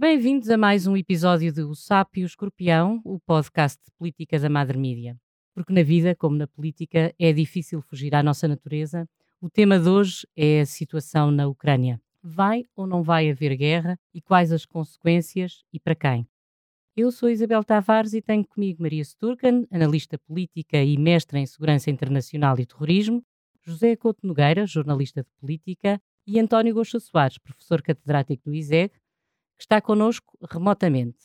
Bem-vindos a mais um episódio de O Escorpião, o podcast de política da Madre Mídia. Porque na vida, como na política, é difícil fugir à nossa natureza. O tema de hoje é a situação na Ucrânia. Vai ou não vai haver guerra e quais as consequências e para quem? Eu sou Isabel Tavares e tenho comigo Maria Sturcan, analista política e mestre em segurança internacional e terrorismo, José Couto Nogueira, jornalista de política, e António Gosta Soares, professor catedrático do ISEG, que está connosco remotamente.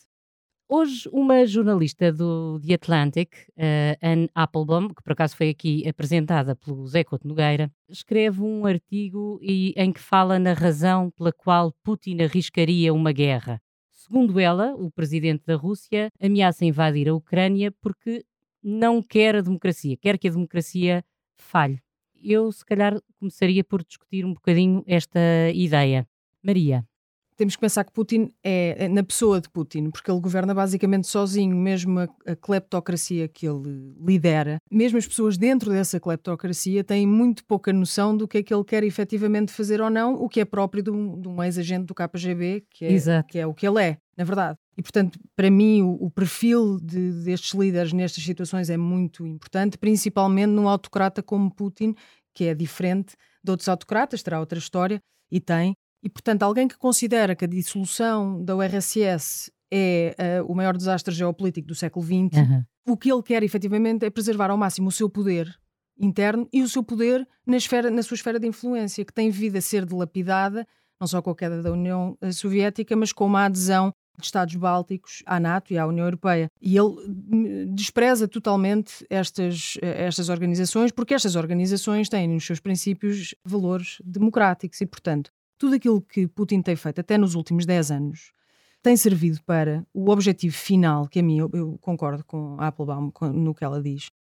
Hoje, uma jornalista do The Atlantic, uh, Anne Applebaum, que por acaso foi aqui apresentada pelo Zé Couto Nogueira, escreve um artigo e, em que fala na razão pela qual Putin arriscaria uma guerra. Segundo ela, o presidente da Rússia ameaça invadir a Ucrânia porque não quer a democracia, quer que a democracia falhe eu se calhar começaria por discutir um bocadinho esta ideia. Maria. Temos que pensar que Putin é, é na pessoa de Putin, porque ele governa basicamente sozinho, mesmo a, a cleptocracia que ele lidera. Mesmo as pessoas dentro dessa cleptocracia têm muito pouca noção do que é que ele quer efetivamente fazer ou não, o que é próprio de um, de um ex-agente do KGB, que é, que é o que ele é, na verdade. E, portanto, para mim, o, o perfil de, destes líderes nestas situações é muito importante, principalmente num autocrata como Putin, que é diferente de outros autocratas, terá outra história e tem. E, portanto, alguém que considera que a dissolução da URSS é uh, o maior desastre geopolítico do século XX, uhum. o que ele quer efetivamente é preservar ao máximo o seu poder interno e o seu poder na, esfera, na sua esfera de influência, que tem vindo a ser dilapidada, não só com a queda da União eh, Soviética, mas com uma adesão de Estados Bálticos à NATO e à União Europeia. E ele hum, despreza totalmente estas, estas organizações, porque estas organizações têm nos seus princípios valores democráticos e, portanto, tudo aquilo que Putin tem feito até nos últimos 10 anos tem servido para o objetivo final, que a mim eu, eu concordo com a Applebaum no que ela diz,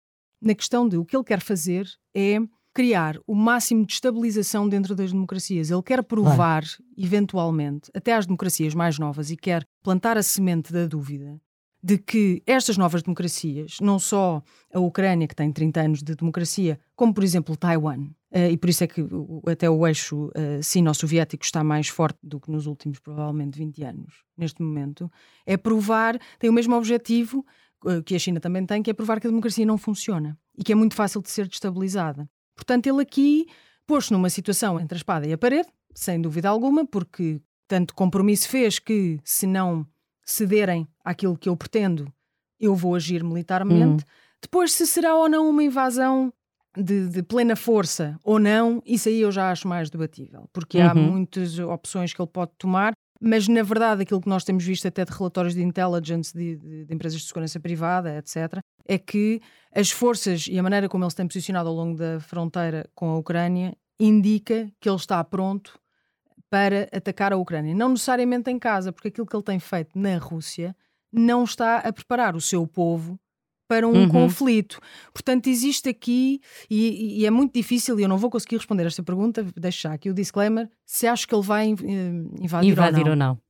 na questão de o que ele quer fazer é criar o máximo de estabilização dentro das democracias. Ele quer provar, eventualmente, até às democracias mais novas, e quer plantar a semente da dúvida de que estas novas democracias, não só a Ucrânia, que tem 30 anos de democracia, como, por exemplo, Taiwan, e por isso é que até o eixo uh, sino-soviético está mais forte do que nos últimos, provavelmente, 20 anos, neste momento, é provar, tem o mesmo objetivo uh, que a China também tem, que é provar que a democracia não funciona e que é muito fácil de ser destabilizada. Portanto, ele aqui pôs-se numa situação entre a espada e a parede, sem dúvida alguma, porque tanto compromisso fez que, se não cederem àquilo que eu pretendo, eu vou agir militarmente. Hum. Depois, se será ou não uma invasão de, de, plena força ou não, isso aí eu já acho mais debatível, porque uhum. há muitas opções que ele pode tomar mas na verdade aquilo que nós temos visto até de relatórios de intelligence de, de, de, empresas de segurança privada, etc., é que as forças e a maneira como ele se tem posicionado ao longo da fronteira com a Ucrânia indica que ele está pronto para atacar a Ucrânia. Não necessariamente em casa, porque aquilo que ele tem feito na Rússia não está a preparar o seu povo para um uhum. conflito. Portanto, existe aqui, e, e, é muito difícil, e eu não vou conseguir responder esta pergunta, deixo já aqui o disclaimer, se acho que ele vai invadir, invadir ou, não. ou não.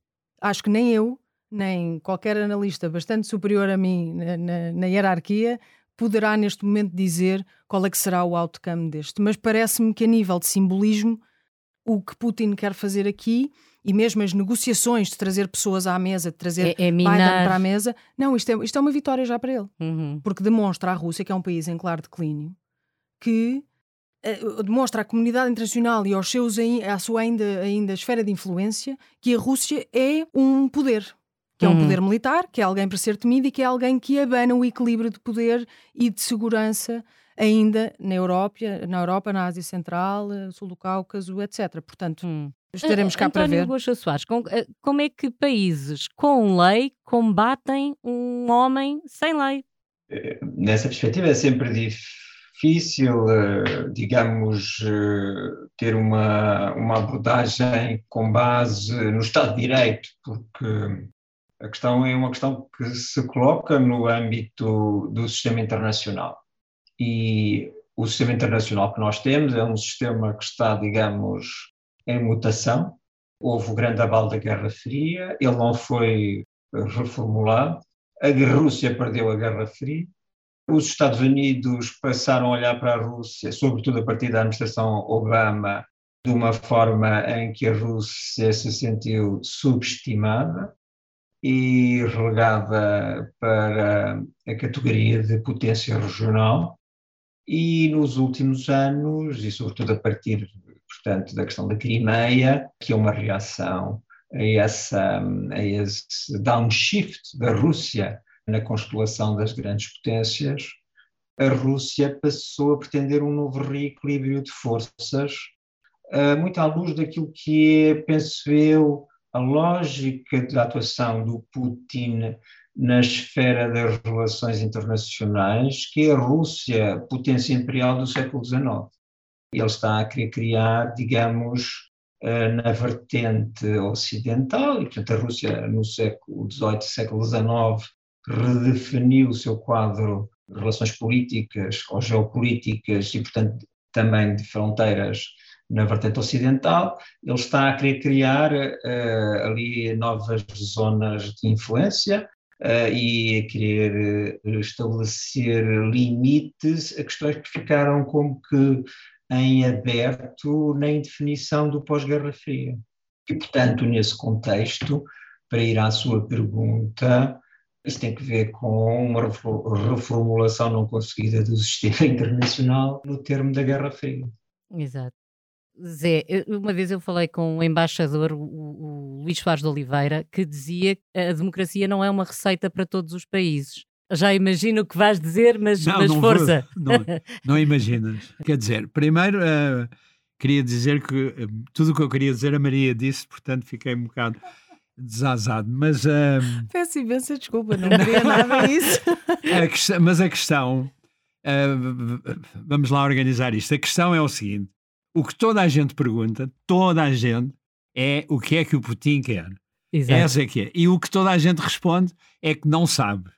Acho que nem eu, nem qualquer analista bastante superior a mim na, na, na hierarquia poderá neste momento dizer qual é que será o outcome deste. Mas parece-me que a nível de simbolismo, o que Putin quer fazer aqui e mesmo as negociações de trazer pessoas à mesa, de trazer é, é Biden para a mesa, não, isto é, isto é uma vitória já para ele. Uhum. Porque demonstra à Rússia, que é um país em claro declínio, que uh, demonstra à comunidade internacional e aos seus, à sua ainda, ainda esfera de influência, que a Rússia é um poder. Que é um uhum. poder militar, que é alguém para ser temido e que é alguém que abana o equilíbrio de poder e de segurança ainda na Europa, na Europa, na Ásia Central, sul do Cáucaso, etc. Portanto, hum. estaremos cá António para ver. Gosta Soares, com, eh, como é que países com lei combatem um homem sem lei? Eh, nessa perspectiva é sempre difícil, eh, digamos, ter uma, uma abordagem com base no Estado de Direito, porque a questão é uma questão que se coloca no âmbito do sistema internacional. E o sistema internacional que nós temos é um sistema que está, digamos, em mutação. Houve o grande aval da Guerra Fria, ele não foi reformulado. A Rússia perdeu a Guerra Fria. Os Estados Unidos passaram a olhar para a Rússia, sobretudo a partir da administração Obama, de uma forma em que a Rússia se sentiu subestimada e relegada para a categoria de potência regional. E nos últimos anos, e sobretudo a partir, portanto, da questão da Crimeia, que é uma reação a, essa, a esse downshift da Rússia na constelação das grandes potências, a Rússia passou a pretender um novo reequilíbrio de forças, uh, muito à luz daquilo que é, penso eu, a lógica da atuação do Putin na esfera das relações internacionais, que é a Rússia, potência imperial do século XIX. Ele está a querer criar, digamos, eh, na vertente ocidental, e portanto a Rússia no século XVIII, século XIX, redefiniu o seu quadro de relações políticas ou geopolíticas e portanto também de fronteiras na vertente ocidental, ele está a querer criar uh, ali novas zonas de influência uh, e a querer uh, estabelecer limites a questões que ficaram como que em aberto na indefinição do pós-Guerra Fria. E, portanto, nesse contexto, para ir à sua pergunta, isso tem que ver com uma reformulação não conseguida do sistema internacional no termo da Guerra Fria. Exato. Zé, uma vez eu falei com um embaixador, o, o, Luís Soares de Oliveira, que dizia que a democracia não é uma receita para todos os países. Já imagino o que vais dizer, mas, não, mas não força. Vou, não, não, imaginas. Quer dizer, primeiro uh, queria dizer que uh, tudo o que eu queria dizer a Maria disse, portanto fiquei um bocado desazado. Mas. Uh, Peço imensa desculpa, não queria nada disso. a questão, mas a questão. vamos lá organizar isto. A questão é o seguinte: o que toda a gente pergunta, toda a gente, é o que é que o Putin quer. Exato. Essa é que é. E o que toda a gente responde é que não sabe.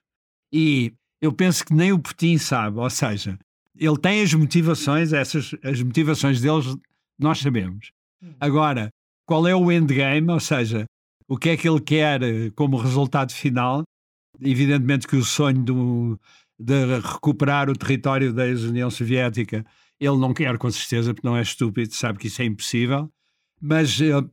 E eu penso que nem o Putin sabe, ou seja, ele tem as motivações, essas as motivações deles nós sabemos. Hum. Agora, qual é o endgame, ou seja, o que é que ele quer eh, como resultado final? Evidentemente que o sonho do, de recuperar o território da ex-União Soviética ele não quer, com certeza, porque não é estúpido, sabe que isso é impossível. Mas uh, uh,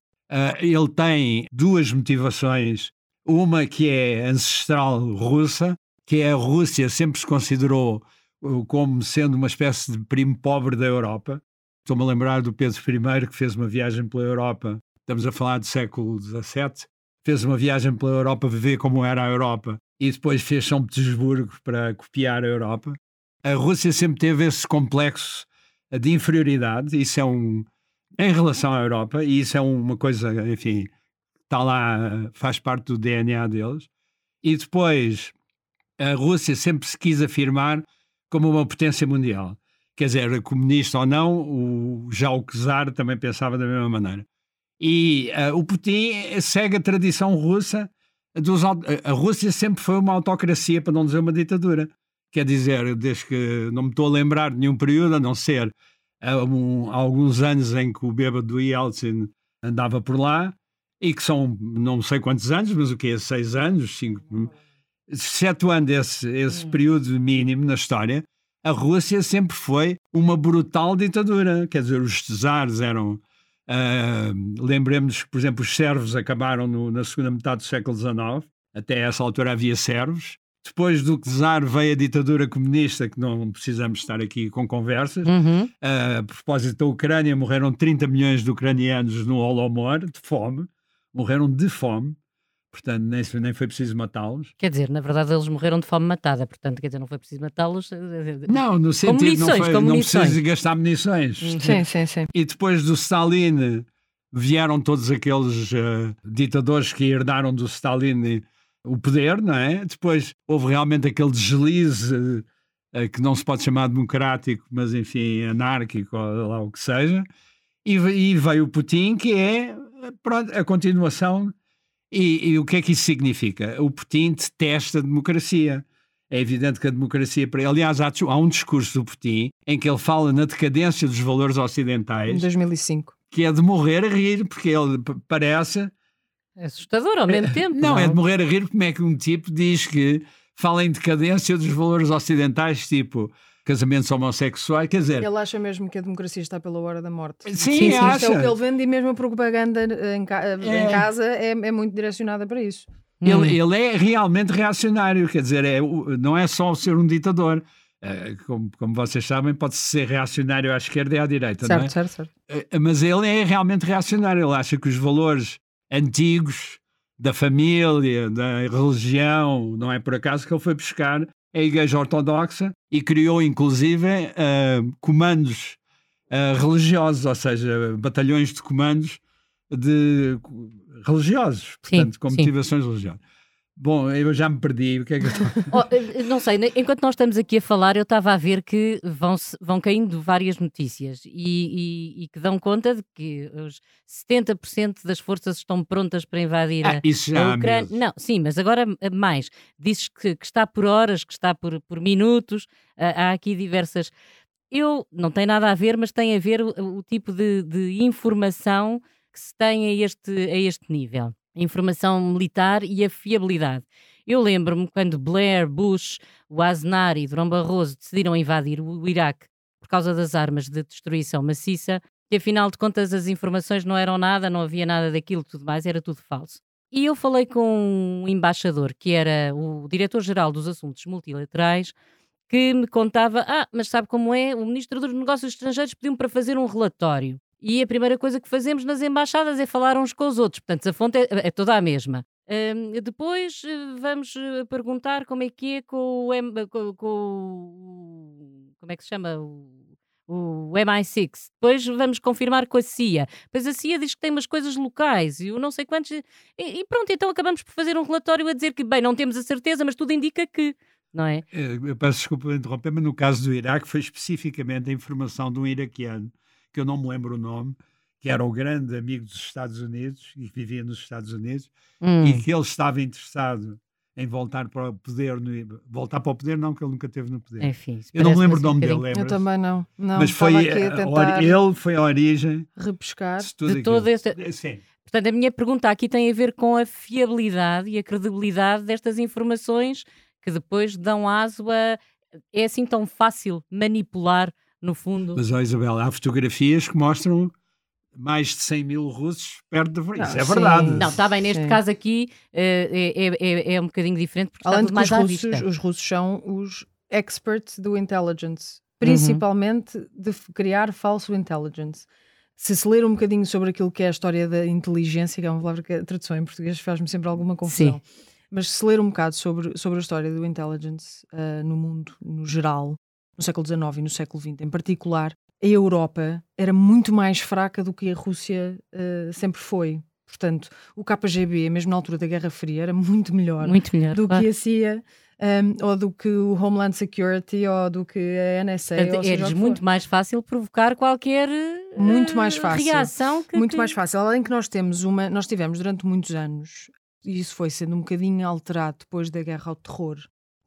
ele tem duas motivações. Uma que é ancestral russa, que é a Rússia sempre se considerou uh, como sendo uma espécie de primo pobre da Europa. Estou-me a lembrar do Pedro I, que fez uma viagem pela Europa, estamos a falar do século XVII, fez uma viagem pela Europa ver como era a Europa e depois fez São Petersburgo para copiar a Europa. A Rússia sempre teve esse complexo de inferioridade, isso é um. em relação à Europa, e isso é uma coisa, enfim, está lá, faz parte do DNA deles. E depois, a Rússia sempre se quis afirmar como uma potência mundial. Quer dizer, comunista ou não, o, já o czar também pensava da mesma maneira. E uh, o Putin segue a tradição russa. Dos, a Rússia sempre foi uma autocracia, para não dizer uma ditadura. Quer dizer, desde que não me estou a lembrar de nenhum período, a não ser há, um, há alguns anos em que o bêbado do Yeltsin andava por lá, e que são não sei quantos anos, mas o que é? Seis anos, cinco, sete anos esse, esse hum. período mínimo na história, a Rússia sempre foi uma brutal ditadura. Quer dizer, os czares eram. Uh, Lembremos que, por exemplo, os servos acabaram no, na segunda metade do século XIX. Até essa altura havia servos. Depois do czar veio a ditadura comunista, que não precisamos estar aqui com conversas. Uhum. Uh, a propósito da Ucrânia, morreram 30 milhões de ucranianos no Holodomor, de fome. Morreram de fome. Portanto, nem, nem foi preciso matá-los. Quer dizer, na verdade, eles morreram de fome matada. Portanto, quer dizer, não foi preciso matá-los. Eh, eh, não, no sentido munições, não, foi, não precisa gastar munições. Uhum. Sim, sim, sim. E depois do Stalin vieram todos aqueles uh, ditadores que herdaram do Stalin o poder, não é? Depois houve realmente aquele deslize uh, que não se pode chamar democrático, mas enfim, anárquico, ou lá o que seja. E, e veio o Putin, que é pronto, a continuação. E, e, o que é que isso significa? O Putin detesta a democracia. É evidente que a democracia. Aliás, há, há um discurso do Putin em que ele fala na decadência dos valores ocidentais. Em 2005. Que é de morrer a rir, porque ele parece é assustador ao mesmo tempo. Não, não, é de morrer a rir como é que um tipo diz que fala em decadência dos valores ocidentais, tipo casamentos homossexuais, quer dizer... Ele acha mesmo que a democracia está pela hora da morte. Sim, sim, sim acha. é o que ele vende e mesmo a propaganda em, ca é. em casa é, é, muito direcionada para isso. Hum. Ele, ele é realmente reacionário, quer dizer, é, não é só ser um ditador. É, como, como vocês sabem, pode ser reacionário à esquerda e à direita, certo, não é? Certo, certo. É, mas ele é realmente reacionário. Ele acha que os valores antigos da família, da religião, não é por acaso que ele foi buscar a Igreja Ortodoxa e criou, inclusive, uh, comandos uh, religiosos, ou seja, batalhões de comandos de religiosos, portanto, sim, com motivações sim. religiosas. Bom, eu já me perdi. O que é que eu estou... oh, eh, não sei, enquanto nós estamos aqui a falar, eu estava a ver que vão, vão caindo várias notícias e, e, e que dão conta de que os 70% das forças estão prontas para invadir ah, isso já a Ucrânia. Não, sim, mas agora eh, mais. Dizes que, que, está por horas, que está por, por minutos. há aqui diversas. Eu não tem nada a ver, mas tem a ver o, o tipo de, de informação que se tem a este, a este nível a informação militar e a fiabilidade. Eu lembro-me quando Blair, Bush, o Aznar e Durão Barroso decidiram invadir o Iraque por causa das armas de destruição maciça, que afinal de contas as informações não eram nada, não havia nada daquilo, tudo mais, era tudo falso. E eu falei com um embaixador, que era o diretor-geral dos assuntos multilaterais, que me contava: Ah, mas sabe como é? O ministro dos Negócios Estrangeiros pediu-me para fazer um relatório e a primeira coisa que fazemos nas embaixadas é falar uns com os outros, portanto a fonte é, é toda a mesma. Uh, depois uh, vamos uh, perguntar como é que é com o, M, com, com, como é que se chama o, o MI6. Depois vamos confirmar com a CIA. Depois a CIA diz que tem umas coisas locais e o não sei quantos. E, e, pronto, então acabamos por fazer um relatório a dizer que, bem, não temos a certeza, mas tudo indica que. Não é? Eu peço desculpa interromper, mas no caso do Iraque foi especificamente a informação de um iraquiano que eu não me lembro o nome, que era o grande amigo dos Estados Unidos e que vivia nos Estados Unidos, hum. e que ele estava interessado em voltar para o poder, no, voltar para o poder, não, que ele nunca teve no poder. Enfim, eu não me lembro o nome dele, lembra? Eu também não. não Mas foi a, ele foi a origem repescar de, de todo este. Eh, sim. Portanto, a minha pergunta aqui tem a ver com a fiabilidade e a credibilidade destas informações que depois dão aso a. É assim tão fácil manipular no fundo. Mas, ó Isabel, há fotografias que mostram mais de 100 mil russos perto da Não, Isso é sim. verdade. Não, está bem, neste sim. caso aqui uh, é, é, é, um bocadinho diferente porque Além está mais os russos, os russos são os experts do intelligence, principalmente uhum. de criar falso intelligence. Se se ler um bocadinho sobre aquilo que é a história da inteligência, que é uma palavra que a tradução em português faz-me sempre alguma confusão. Sim. Mas se ler um bocado sobre, sobre a história do intelligence uh, no mundo, no geral, no século XIX e no século XX em particular, a Europa era muito mais fraca do que a Rússia uh, sempre foi. Portanto, o KGB, mesmo na altura da Guerra Fria, era muito melhor, muito melhor do claro. que a CIA. Um, ou do que o Homeland Security ou do que a NSA. Portanto, é muito mais fácil provocar qualquer muito mais fácil, reação. Que, muito que... mais fácil. Além que nós temos uma, nós tivemos durante muitos anos, e isso foi sendo um bocadinho alterado depois da guerra ao terror,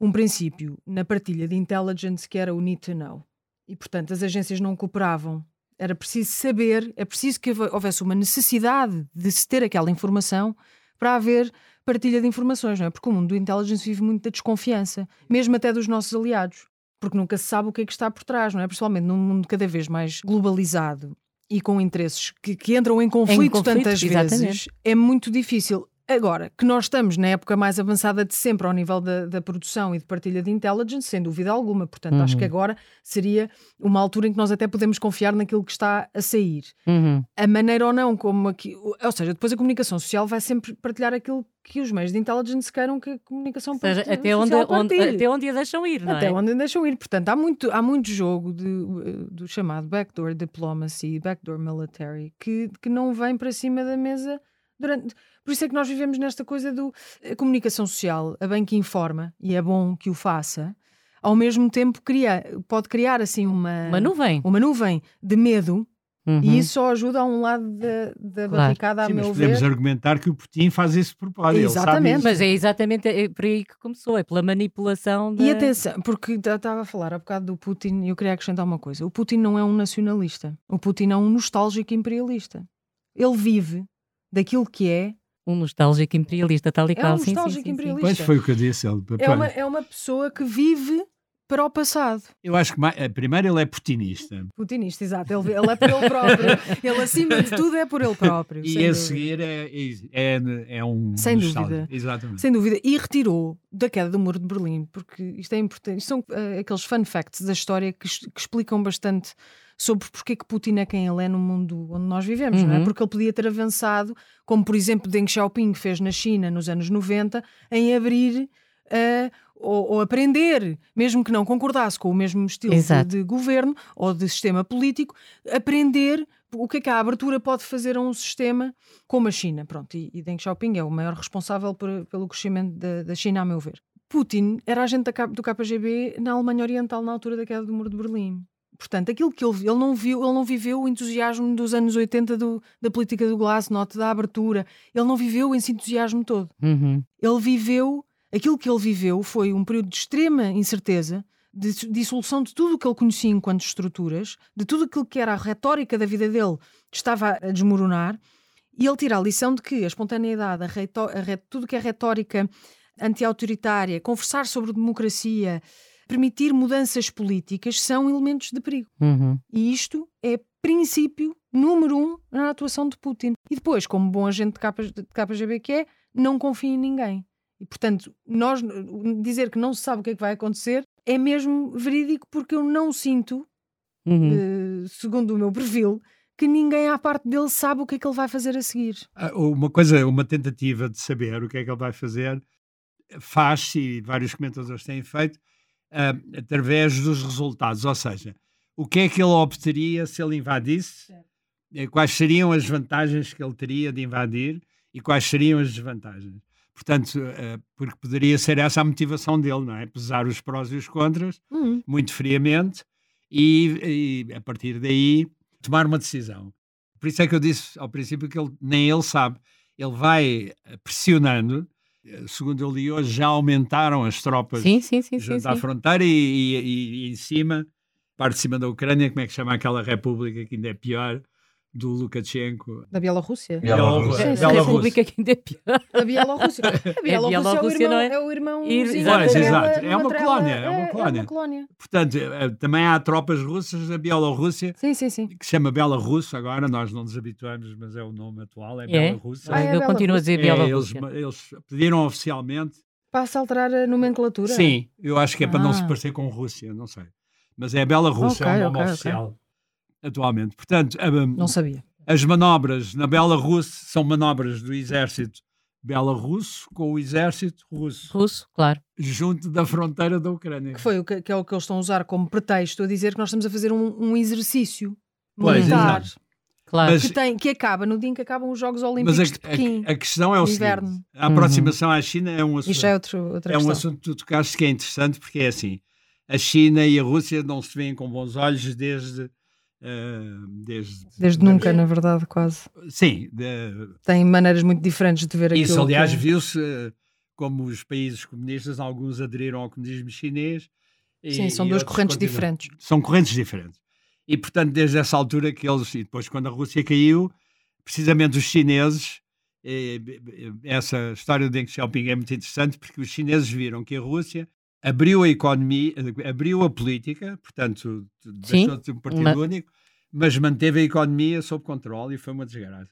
um princípio na partilha de intelligence que era o need to know. E, portanto, as agências não cooperavam. Era preciso saber, é preciso que houvesse uma necessidade de se ter aquela informação para haver partilha de informações, não é? Porque o mundo do intelligence vive muito da desconfiança, mesmo até dos nossos aliados, porque nunca se sabe o que é que está por trás, não é? Principalmente num mundo cada vez mais globalizado e com interesses que, que entram em conflito, em conflito tantas exatamente. vezes, é muito difícil. Agora, que nós estamos na época mais avançada de sempre ao nível da, da produção e de partilha de intelligence, sem dúvida alguma. Portanto, uhum. acho que agora seria uma altura em que nós até podemos confiar naquilo que está a sair. Uhum. A maneira ou não, como aqui. Ou seja, depois a comunicação social vai sempre partilhar aquilo que os meios de intelligence queiram que a comunicação ou seja, até onde, onde, até onde a deixam ir, não até é? onde a deixam ir. Portanto, há muito, há muito jogo de, do chamado backdoor diplomacy, backdoor military, que, que não vem para cima da mesa durante por isso é que nós vivemos nesta coisa do a comunicação social, a bem que informa, e é bom que o faça, ao mesmo tempo cria, pode criar assim uma, uma nuvem, uma nuvem de medo. Uhum. E isso só ajuda a um lado da, da claro. barricada, a Sim, meu mas podemos ver. argumentar que o Putin faz isso por propósito. Exatamente. Mas é exatamente é por aí que começou, é pela manipulação da... E atenção, porque estava a falar há bocado do Putin e eu queria acrescentar uma coisa. O Putin não é um nacionalista. O Putin é um nostálgico imperialista. Ele vive daquilo que é um nostálgico imperialista, tal e é qual. um nostálgico sim, sim, imperialista. Pois foi o que eu disse. Ele, é, uma, é uma pessoa que vive para o passado. Eu acho que eh, primeiro ele é putinista. Putinista, exato. Ele, ele é por ele próprio. ele, acima de tudo, é por ele próprio. E a seguir é, é, é um. Sem dúvida. Exatamente. Sem dúvida. E retirou da queda do muro de Berlim, porque isto é importante. Isto são uh, aqueles fun facts da história que, que explicam bastante sobre porque é que Putin é quem ele é no mundo onde nós vivemos, uhum. não é? Uhum. Porque ele podia ter avançado, como por exemplo Deng Xiaoping fez na China nos anos 90, em abrir. Uh, ou, ou, aprender, mesmo que não concordasse com o mesmo estilo de, de, governo ou de sistema político, aprender o que é que a abertura pode fazer a um sistema como a China. Pronto, e, e Deng Xiaoping é o maior responsável por, pelo crescimento da, da, China, a meu ver. Putin era agente da, do KGB na Alemanha Oriental na altura da queda do Muro de Berlim. Portanto, aquilo que ele, ele não viu, ele não viveu o entusiasmo dos anos 80 do, da política do Glasnost, da abertura. Ele não viveu esse entusiasmo todo. Uhum. Ele viveu, aquilo que ele viveu foi um período de extrema incerteza, de dissolução de tudo o que ele conhecia enquanto estruturas, de tudo aquilo que era a retórica da vida dele estava a desmoronar, e ele tira a lição de que a espontaneidade, a reto, a tudo que é retórica anti-autoritária, conversar sobre democracia, permitir mudanças políticas são elementos de perigo. Uhum. E isto é princípio número um na atuação de Putin. E depois, como bom agente de KGB que é, não confia em ninguém. E, portanto, nós dizer que não se sabe o que é que vai acontecer é mesmo verídico porque eu não sinto, uhum. uh, segundo o meu perfil, que ninguém à parte dele sabe o que é que ele vai fazer a seguir. Ah, uma coisa, uma tentativa de saber o que é que ele vai fazer faz-se, e vários comentadores têm feito, uh, através dos resultados. Ou seja, o que é que ele obteria se ele invadisse, certo. quais seriam as vantagens que ele teria de invadir e quais seriam as desvantagens. Portanto, uh, porque poderia ser essa a motivação dele, não é? Pesar os prós e os contras, uhum. muito friamente, e, e, a partir daí tomar uma decisão. Por isso é que eu disse ao princípio que ele, nem ele sabe. Ele vai pressionando segundo eu li hoje, já aumentaram as tropas sim, sim, sim, junto à fronteira e, e, e, em cima, parte de cima da Ucrânia, como é que chama aquela república que ainda é pior, do Lukashenko. Da Bielorrússia? Bielorrússia. Sim, República que ainda é pior. Da Bielorrússia. A Bielorrússia é, o irmão, é? é o irmão exato, exato. É uma colónia. É uma colónia. É uma colónia. Portanto, eh, também há tropas russas da Bielorrússia. Sim, sim, sim. Que se chama Belarus agora, nós não nos habituamos, mas é o nome atual, é, é? Belarus. Ah, é eu continuo a dizer Bielorrússia. É, eles, eles pediram oficialmente. Passa a alterar a nomenclatura? Sim, eu acho que é para ah. não se ah. parecer com Rússia, não sei. Mas é a Belarus, okay, é o nome okay, oficial okay. Atualmente. Portanto, um, não sabia. As manobras na Belarus são manobras do exército belarusso com o exército russo. Russo, claro. Junto da fronteira da Ucrânia. Que foi o que, que, é o que eles estão a usar como pretexto a dizer que nós estamos a fazer um, um exercício pois, militar. Exato. Claro. Mas, que, tem, que acaba no dia em que acabam os Jogos Olímpicos mas a, de Pequim. A, a questão é o inverno. seguinte: a aproximação uhum. à China é um assunto. Isto é outro, outra é questão. um assunto que tu tocaste que é interessante porque é assim: a China e a Rússia não se veem com bons olhos desde Uh, desde, desde nunca, na verdade, quase. Sim. De... Tem maneiras muito diferentes de ver aquilo. Isso, aliás, que... viu-se uh, como os países comunistas, alguns aderiram ao comunismo chinês. Sim, são duas correntes diferentes. São correntes diferentes. E, portanto, desde essa altura que eles, e depois quando a Rússia caiu, precisamente os chineses, essa história do Deng Xiaoping é muito interessante porque os chineses viram que a Rússia abriu a economia, abriu a política, portanto, deixou de ser um partido único, mas manteve a economia sob controle e foi uma desgraça.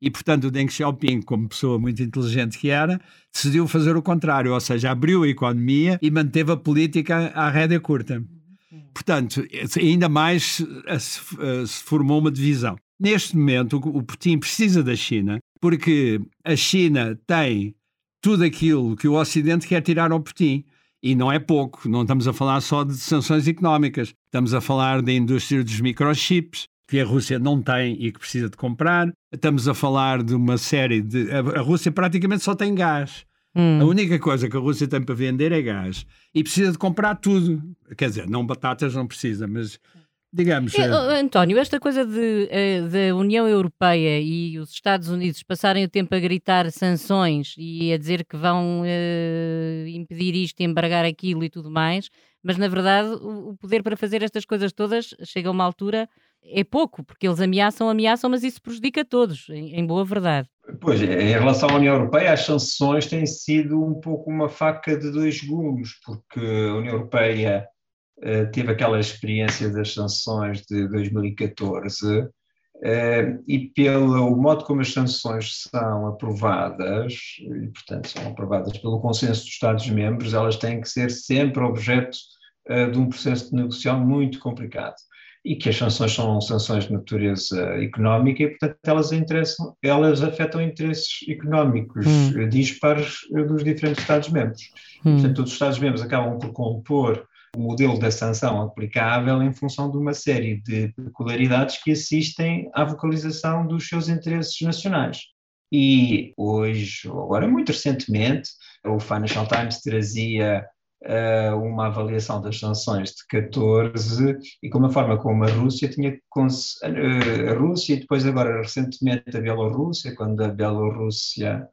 E, portanto, o Deng Xiaoping, como pessoa muito inteligente que era, decidiu fazer o contrário, ou seja, abriu a economia e manteve a política à rédea curta. Portanto, ainda mais se formou uma divisão. Neste momento, o Putin precisa da China, porque a China tem tudo aquilo que o Ocidente quer tirar ao Putin. E não é pouco, não estamos a falar só de sanções económicas, estamos a falar da indústria dos microchips, que a Rússia não tem e que precisa de comprar. Estamos a falar de uma série de. A Rússia praticamente só tem gás. Hum. A única coisa que a Rússia tem para vender é gás. E precisa de comprar tudo. Quer dizer, não batatas não precisa, mas digamos. É, eh, António, esta coisa de, eh, da União Europeia e os Estados Unidos passarem o tempo a gritar sanções e a dizer que vão uh, impedir isto, embargar aquilo e tudo mais, mas na verdade o, o poder para fazer estas coisas todas chega a uma altura é pouco, porque eles ameaçam, ameaçam, mas isso prejudica todos, em, em, boa verdade. Pois, em relação à União Europeia, as sanções têm sido um pouco uma faca de dois gumes, porque a União Europeia teve aquela experiência das sanções de 2014 Uh, e pelo modo como as sanções são aprovadas, e portanto são aprovadas pelo consenso dos Estados-membros, elas têm que ser sempre objeto uh, de um processo de negociação muito complicado. E que as sanções são sanções de natureza económica e, portanto, elas, interessam, elas afetam interesses económicos hum. dispares dos diferentes Estados-membros. Hum. Portanto, todos os Estados-membros acabam por compor o modelo da sanção aplicável em função de uma série de peculiaridades que assistem à vocalização dos seus interesses nacionais. E hoje, agora muito recentemente, o Financial Times trazia uh, uma avaliação das sanções de 14 e com a forma como a Rússia tinha uh, a Rússia e depois agora recentemente a Bielorrússia, quando a Bielorrússia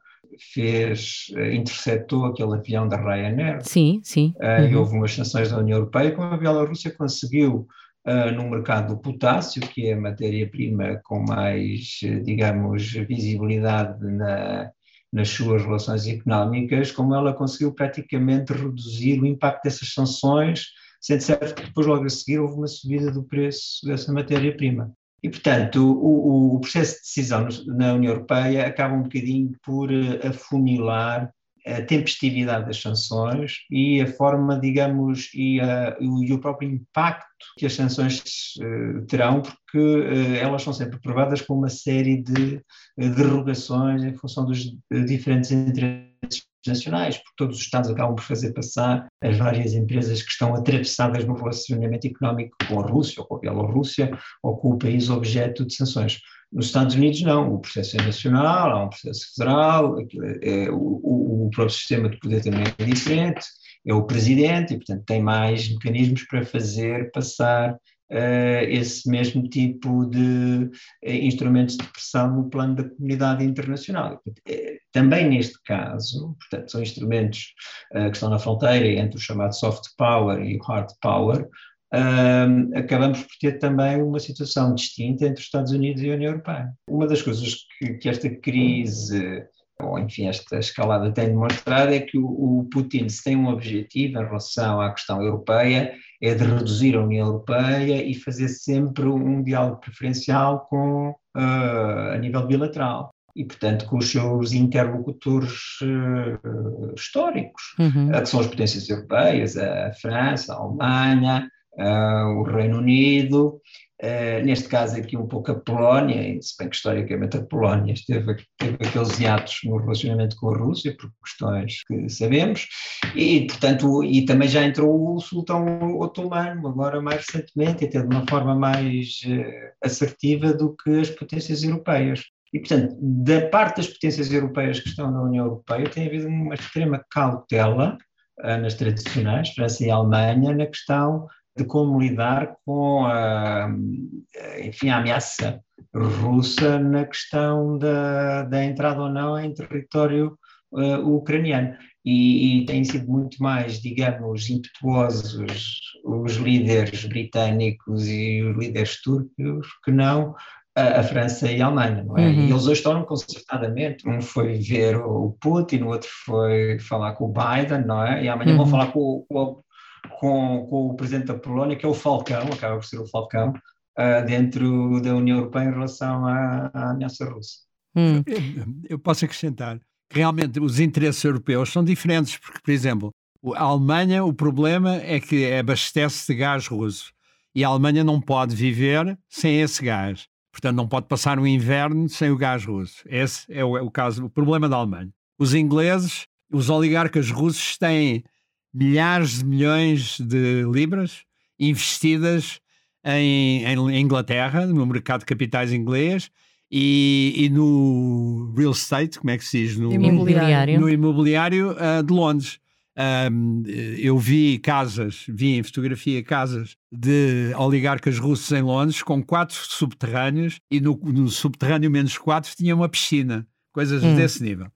fez, eh, interceptou aquele avião da Ryanair. Sim, sim. Uh, uhum. E houve umas sanções da União Europeia, como a Bielorrússia conseguiu, uh, no mercado do potássio, que é a matéria-prima com mais, digamos, visibilidade na, nas suas relações económicas, como ela conseguiu praticamente reduzir o impacto dessas sanções, sendo certo que depois, logo a seguir, houve uma subida do preço dessa matéria-prima. E, portanto, o, o, processo de decisão na União Europeia acaba um bocadinho por eh, afunilar a tempestividade das sanções e a forma, digamos, e, a, e o próprio impacto que as sanções uh, terão, porque uh, elas são sempre provadas com uma série de derrogações em função dos diferentes interesses nacionais, porque todos os Estados acabam por fazer passar as várias empresas que estão atravessadas no relacionamento económico com a Rússia, ou com a Bielorrússia, ou com o país objeto de sanções. Nos Estados Unidos, não, o processo é nacional, há um processo federal, é, é, o, o próprio sistema de poder também é diferente, é o presidente, e, portanto, tem mais mecanismos para fazer passar esse mesmo tipo de uh, instrumentos de pressão no plano da comunidade internacional. Uh, também neste caso, portanto, são instrumentos que estão na fronteira entre o chamado soft power e o hard power, acabamos por ter também uma situação distinta entre os Estados Unidos e a União Europeia. Uma das coisas que, que esta crise ou enfim, esta escalada tem demonstrado é que o, o, Putin, se tem um objetivo em relação à questão europeia, é de reduzir a União Europeia e fazer sempre um diálogo preferencial com, uh, a nível bilateral. E, portanto, com os seus interlocutores uh, históricos, uhum. uh, que são as potências europeias, a França, a Alemanha, o Reino Unido, Uh, neste caso aqui um pouco a Polónia, se bem que historicamente a Polónia esteve, teve aqueles hiatos no relacionamento com a Rússia, por questões que sabemos, e portanto, e também já entrou o sultão otomano, agora mais recentemente, até de uma forma mais uh, assertiva do que as potências europeias. E, portanto, da parte das potências europeias que estão na União Europeia, tem havido uma extrema cautela uh, nas tradicionais, França e Alemanha, na questão de como lidar com a, enfim, a ameaça russa na questão da, da entrada ou não em território uh, ucraniano. E, e têm sido muito mais, digamos, impetuosos os líderes britânicos e os líderes turcos que não a, a França e a Alemanha, não é? Uhum. E eles hoje estão concertadamente. Um foi ver o Putin, o outro foi falar com o Biden, não é? E amanhã uhum. vão falar com, com, com, com, o presidente da Polónia, que é o Falcão, acaba por ser o Falcão, uh, dentro da União Europeia em relação à, à ameaça russa. Hum. Eu posso acrescentar que realmente os interesses europeus são diferentes, porque, por exemplo, a Alemanha, o problema é que abastece de gás russo e a Alemanha não pode viver sem esse gás. Portanto, não pode passar o inverno sem o gás russo. Esse é o, é o caso, o problema da Alemanha. Os ingleses, os oligarcas russos têm milhares de milhões de libras investidas em, em Inglaterra, no mercado de capitais inglês, e, e, no real estate, como é que se diz? No imobiliário, no imobiliário uh, de Londres. Um, eu vi casas, vi em fotografia casas de oligarcas russos em Londres com quatro subterrâneos e no, no subterrâneo menos quatro tinha uma piscina, coisas hum. desse nível.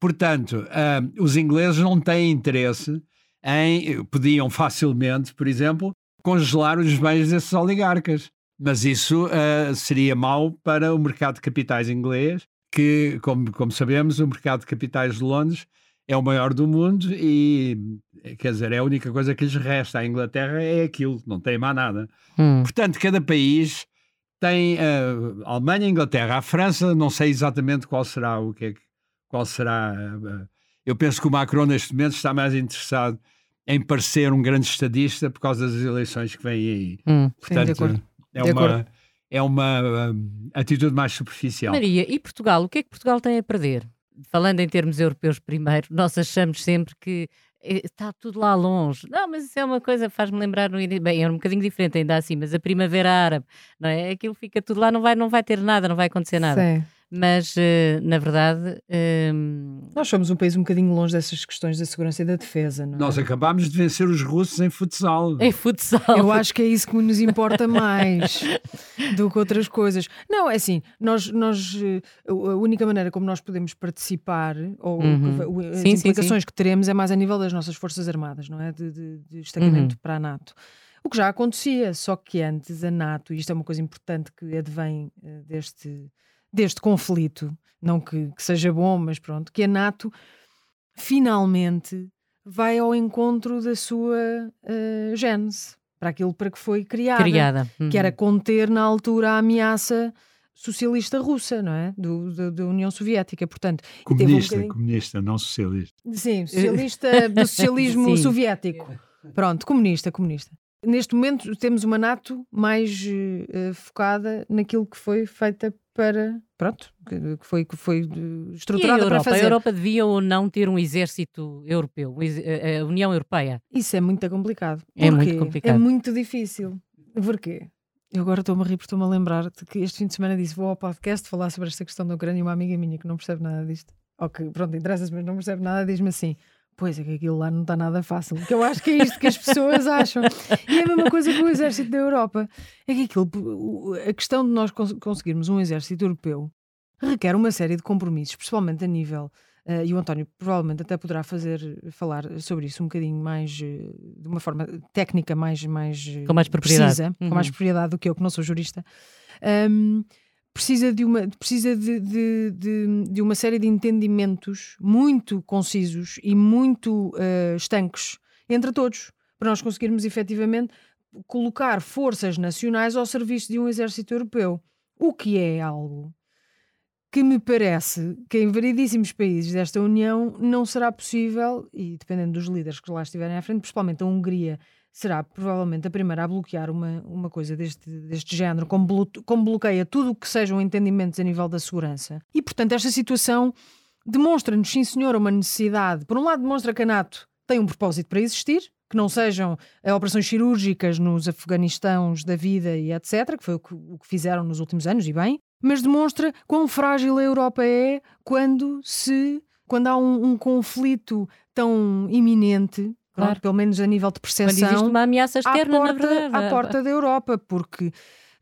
Portanto, um, os ingleses não têm interesse em. podiam facilmente, por exemplo, congelar os bens desses oligarcas. Mas isso uh, seria mau para o mercado de capitais inglês, que, como, como sabemos, o mercado de capitais de Londres é o maior do mundo e, quer dizer, é a única coisa que lhes resta. A Inglaterra é aquilo, não tem mais nada. Hum. Portanto, cada país tem uh, a Alemanha, a Inglaterra, a França, não sei exatamente qual será o que é, qual será. Uh, eu penso que o Macron neste momento está mais interessado em parecer um grande estadista por causa das eleições que vêm aí. Hum, Portanto, sim, é uma é uma uh, atitude mais superficial. Maria, e Portugal? O que é que Portugal tem a perder? Falando em termos europeus primeiro, nós achamos sempre que está tudo lá longe. Não, mas isso é uma coisa, faz-me lembrar, no, bem, é um bocadinho diferente ainda assim, mas a Primavera Árabe, não é? Aquilo fica tudo lá, não vai, não vai ter nada, não vai acontecer nada. Sim mas uh, na verdade. Uh... Nós somos um país um bocadinho longe dessas questões da segurança e da defesa, não é? Nós acabámos de vencer os russos em futsal. Em futsal. Eu acho que é isso que nos importa mais do que outras coisas. Não, é assim, nós, nós eh, a única maneira como nós podemos participar, ou uhum. as sim, implicações sim, sim. que teremos, é mais a nível das nossas Forças Armadas, não é? De, de, de destacamento uhum. para a NATO. O que já acontecia, só que antes a NATO, e isto é uma coisa importante que advém uh, deste deste conflito, não que, que seja bom, mas pronto, que a NATO finalmente vai ao encontro da sua uh, gênese, para aquilo para que foi criada, criada. Uhum. que era uhum. conter na altura a ameaça socialista russa, não é? Do, do da União Soviética, portanto. Comunista, um comunista, não socialista. Sim, socialista do socialismo soviético. Pronto, comunista, comunista. Neste momento temos uma NATO mais uh, focada naquilo que foi feita para pronto que foi que foi eh, estruturada Europa? para fazer. A Europa devia ou não ter um exército europeu, a União Europeia? Isso é muito complicado. É muito complicado. É muito difícil. Porquê? Eu agora estou-me a rir porque estou-me a lembrar de que este fim de semana disse vou ao podcast falar sobre esta questão da Ucrânia e uma amiga minha que não percebe nada disto. Ok, pronto, interessa-se, mas não percebe nada, diz-me assim: Pois é que aquilo lá não está nada fácil. Que eu acho que é isto que as pessoas acham. E é a mesma coisa com o exército da Europa. É que aquilo, a questão de nós conseguirmos um exército europeu requer uma série de compromissos, principalmente a nível. Uh, e o António provavelmente até poderá fazer falar sobre isso um bocadinho mais uh, de uma forma técnica mais mais com mais propriedade precisa, uhum. com mais propriedade do que eu que não sou jurista um, precisa de uma, precisa de, de, de, de, uma série de entendimentos muito concisos e muito uh, estanques entre todos, para nós conseguirmos efetivamente colocar forças nacionais ao serviço de um exército europeu. O que é algo que me parece que em variedíssimos países desta União não será possível, e dependendo dos líderes que lá estiverem à frente, principalmente a Hungria será provavelmente a primeira a bloquear uma, uma coisa deste, deste género, como, blo como bloqueia tudo o que sejam entendimentos a nível da segurança. E, portanto, esta situação demonstra-nos, sim senhor, uma necessidade. Por um lado, demonstra que a NATO tem um propósito para existir, que não sejam eh, operações cirúrgicas nos Afeganistãos da vida e etc., que foi o que, o que fizeram nos últimos anos, e bem, mas demonstra quão frágil a Europa é quando se quando há um, um conflito tão iminente Claro. Pelo menos a nível de percepção. Quando existe uma ameaça externa, à porta. À porta da Europa, porque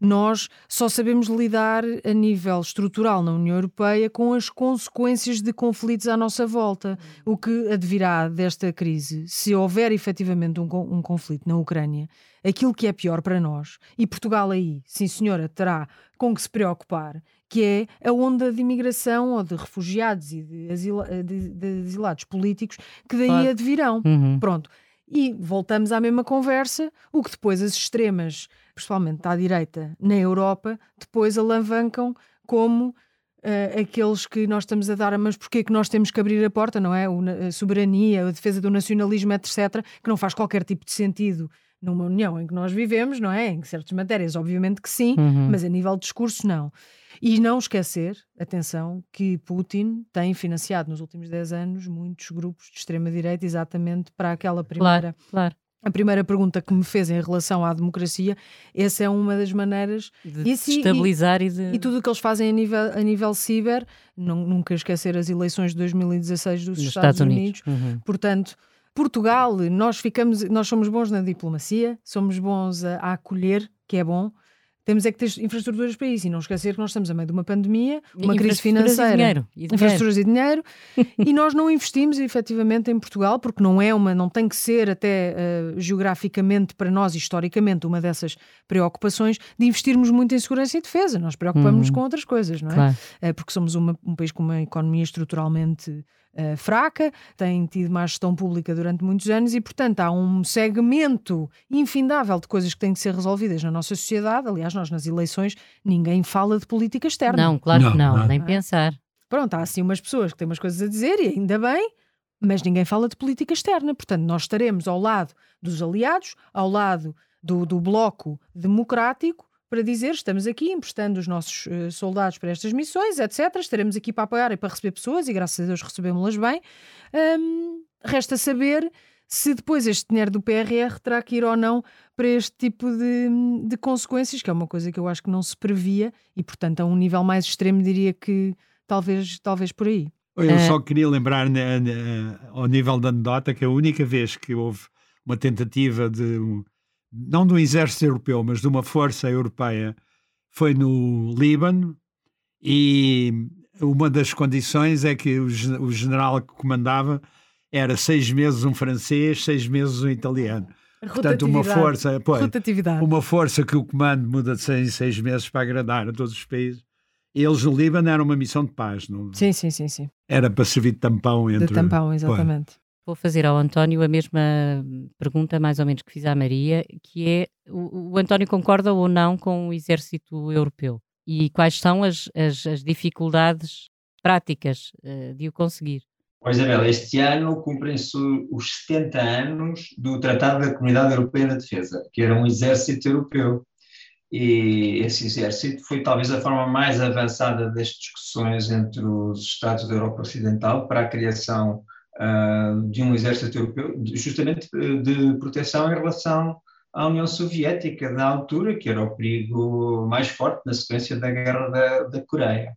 nós só sabemos lidar a nível estrutural na União Europeia com as consequências de conflitos à nossa volta. O que advirá desta crise, se houver efetivamente um, um conflito na Ucrânia, aquilo que é pior para nós, e Portugal aí, sim senhora, terá com que se preocupar, que é a onda de imigração ou de refugiados e de, asila, de, de asilados políticos que daí claro. advirão. Uhum. Pronto. E voltamos à mesma conversa, o que depois as extremas, principalmente à direita na Europa, depois alavancam como uh, aqueles que nós estamos a dar, mas porquê que nós temos que abrir a porta, não é? A soberania, a defesa do nacionalismo, etc., que não faz qualquer tipo de sentido numa união em que nós vivemos, não é? Em certas matérias, obviamente que sim, uhum. mas a nível de discurso, não. E não esquecer, atenção, que Putin tem financiado nos últimos 10 anos muitos grupos de extrema-direita exatamente para aquela primeira. Claro, claro. A primeira pergunta que me fez em relação à democracia, essa é uma das maneiras de estabilizar e, e, de... e tudo o que eles fazem a nível, a nível ciber, não, nunca esquecer as eleições de 2016 dos Estados, Estados, Unidos. Unidos. Uhum. Portanto, Portugal, nós ficamos, nós somos bons na diplomacia, somos bons a, a acolher, que é bom, temos é que ter infraestruturas para isso e não esquecer que nós estamos a meio de uma pandemia, uma crise financeira, e dinheiro, e dinheiro. infraestruturas e dinheiro, e nós não investimos efetivamente em Portugal, porque não é uma, não tem que ser até uh, geograficamente para nós, historicamente, uma dessas preocupações de investirmos muito em segurança e defesa. Nós preocupamos-nos uhum. com outras coisas, não é? Claro. Uh, porque somos uma, um país com uma economia estruturalmente uh, fraca, tem tido má gestão pública durante muitos anos e, portanto, há um segmento infindável de coisas que têm que ser resolvidas na nossa sociedade. Aliás, nós nas eleições ninguém fala de política externa. Não, claro não, que não, não, nem pensar. Pronto, há assim umas pessoas que têm umas coisas a dizer e ainda bem, mas ninguém fala de política externa. Portanto, nós estaremos ao lado dos aliados, ao lado do, do bloco democrático para dizer estamos aqui emprestando os nossos uh, soldados para estas missões, etc. Estaremos aqui para apoiar e para receber pessoas e graças a Deus recebemos-las bem. Um, resta saber se depois este dinheiro do PRR terá que ir ou não para este tipo de, de consequências, que é uma coisa que eu acho que não se previa e, portanto, a um nível mais extremo, diria que talvez, talvez por aí. Eu uh... só queria lembrar, né, né, ao nível da anedota, que a única vez que houve uma tentativa de não um exército europeu, mas de uma força europeia, foi no Líbano e uma das condições é que o, o general que comandava era seis meses um francês, seis meses um italiano. Portanto, uma força, pois, uma força que o comando muda de seis em seis meses para agradar a todos os países. Eles no Líbano era uma missão de paz, não? Sim, sim, sim, sim. Era para servir de tampão entre. De tampão, exatamente. Vou fazer ao António a mesma pergunta, mais ou menos, que fiz à Maria, que é: o, o António concorda ou não com o exército europeu? E quais são as, as, as dificuldades práticas uh, de o conseguir? Pois, Isabel, este ano cumprem-se os 70 anos do Tratado da Comunidade Europeia da Defesa, que era um exército europeu. E esse exército foi talvez a forma mais avançada das discussões entre os Estados da Europa Ocidental para a criação uh, de um exército europeu, justamente eh, de proteção em relação à União Soviética da altura, que era o perigo mais forte na sequência da Guerra da, da Coreia.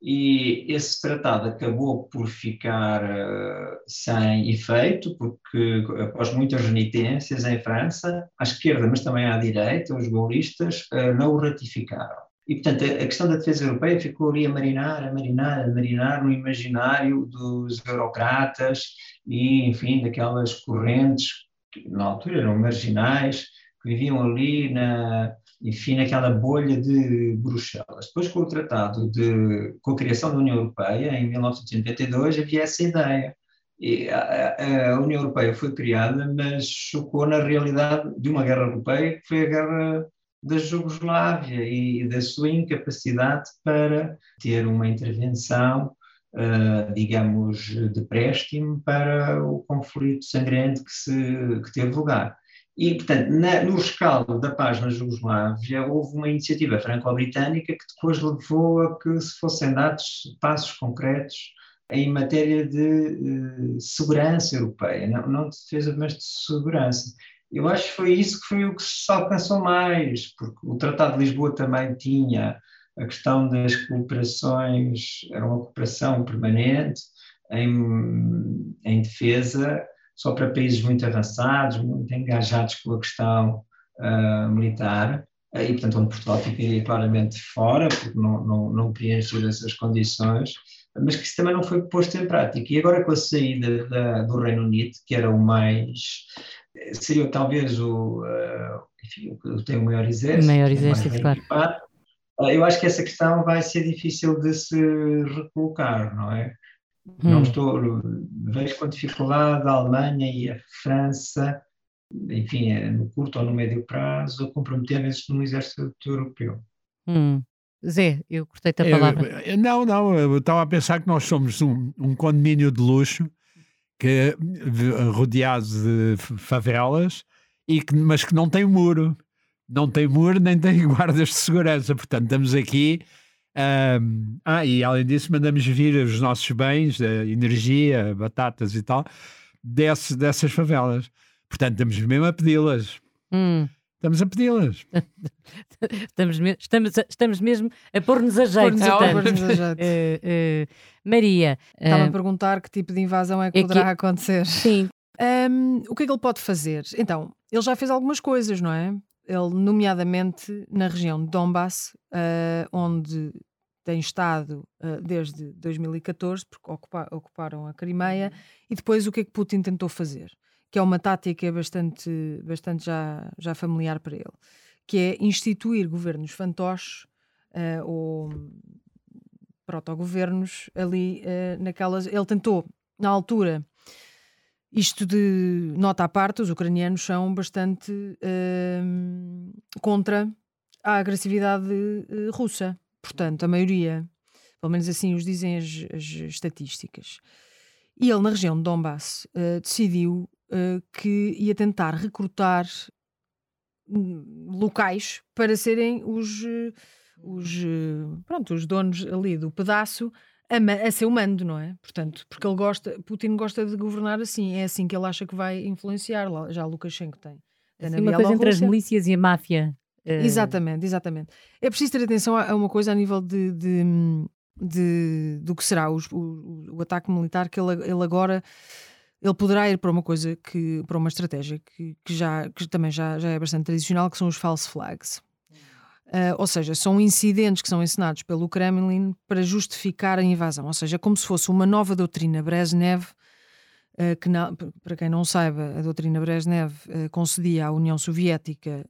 E esse tratado acabou por ficar uh, sem efeito, porque após muitas renitências em França, à esquerda, mas também à direita, os gaullistas uh, não o ratificaram. E, portanto, a, questão da defesa europeia ficou ali a marinar, a marinar, a marinar no imaginário dos eurocratas e, enfim, daquelas correntes que na altura eram marginais, que viviam ali na, enfim, naquela bolha de Bruxelas. Depois, com o tratado de, com a criação da União Europeia, em 1992, havia essa ideia. E a, a União Europeia foi criada, mas chocou na realidade de uma guerra europeia, que foi a guerra da Jugoslávia e da sua incapacidade para ter uma intervenção, uh, digamos, de préstimo para o conflito sangrento que, se, que teve lugar. E, portanto, na, no rescaldo da paz na Jugoslávia, houve uma iniciativa franco-britânica que depois levou a que se fossem dados passos concretos em matéria de uh, segurança europeia, não, não de defesa, mas de segurança. Eu acho que foi isso que foi o que se alcançou mais, porque o Tratado de Lisboa também tinha a questão das cooperações, era uma cooperação permanente em, em defesa, só para países muito avançados, muito engajados com a questão uh, militar, e portanto onde Portugal ficaria claramente fora, porque não, não, não preencher essas condições, mas que isso também não foi posto em prática. E agora com a saída da, do Reino Unido, que era o mais seria talvez o, uh, enfim, o que tem o maior exército. O maior exército, claro. Uh, eu acho que essa questão vai ser difícil de se recolocar, não é? Hum. Não estou, vejo com dificuldade a Alemanha e a França, enfim, é no curto ou no médio prazo, comprometerem-se num exército europeu. Hum. Zé, eu cortei-te a palavra. Eu, não, não, eu estava a pensar que nós somos um, um condomínio de luxo que rodeado de favelas e que, mas que não tem muro. Não tem muro nem tem guardas de segurança. Portanto estamos aqui um, ah e além disso mandamos vir os nossos bens energia batatas e tal desse, dessas favelas. Portanto estamos mesmo a pedi-las. Hum. Estamos a pedi-las. estamos, estamos, estamos mesmo a pôr-nos a jeito. Pôr-nos a jeito. Uh, uh, Maria. Estava uh, a perguntar que tipo de invasão é que é poderá que... acontecer. Sim. Um, o que é que ele pode fazer? Então, ele já fez algumas coisas, não é? Ele, nomeadamente na região de Donbass, onde tem estado desde 2014, porque ocupa, ocuparam a Crimeia, e depois o que é que Putin tentou fazer? Que é uma tática bastante, bastante já, já familiar para ele, que é instituir governos fantoches uh, ou protogovernos ali uh, naquelas. Ele tentou na altura, isto de nota à parte, os ucranianos são bastante uh, contra a agressividade uh, russa. Portanto, a maioria, pelo menos assim os dizem as, as estatísticas. E ele, na região de Donbass, uh, decidiu que ia tentar recrutar hum, locais para serem os, os, pronto, os donos ali do pedaço a, a seu mando, não é? Portanto, porque ele gosta, Putin gosta de governar assim, é assim que ele acha que vai influenciar, já Lukashenko tem. assim, uma coisa entre as milícias e a máfia. Exatamente, exatamente. É preciso ter atenção a, uma coisa a nível de, de, de do que será o, o, o, ataque militar, que ele, ele agora ele poderá ir para uma coisa que para uma estratégia que, que já que também já, já é bastante tradicional, que são os false flags. Uh, ou seja, são incidentes que são ensinados pelo Kremlin para justificar a invasão, ou seja, como se fosse uma nova doutrina Brezhnev, uh, que na, para quem não saiba, a doutrina Brezhnev uh, concedia à União Soviética